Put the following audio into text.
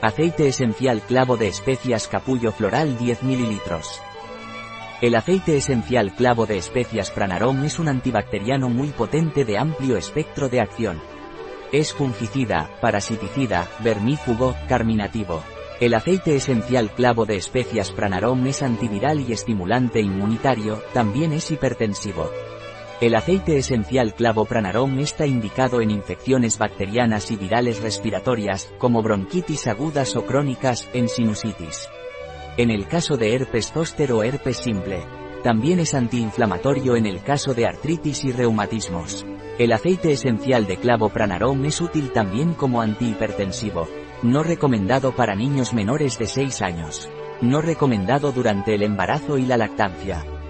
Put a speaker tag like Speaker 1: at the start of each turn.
Speaker 1: Aceite esencial clavo de especias capullo floral 10 ml. El aceite esencial clavo de especias Pranarom es un antibacteriano muy potente de amplio espectro de acción. Es fungicida, parasiticida, vermífugo, carminativo. El aceite esencial clavo de especias Pranarom es antiviral y estimulante inmunitario, también es hipertensivo. El aceite esencial clavo Pranarom está indicado en infecciones bacterianas y virales respiratorias, como bronquitis agudas o crónicas, en sinusitis. En el caso de herpes zóster o herpes simple. También es antiinflamatorio en el caso de artritis y reumatismos. El aceite esencial de clavo Pranarom es útil también como antihipertensivo. No recomendado para niños menores de 6 años. No recomendado durante el embarazo y la lactancia.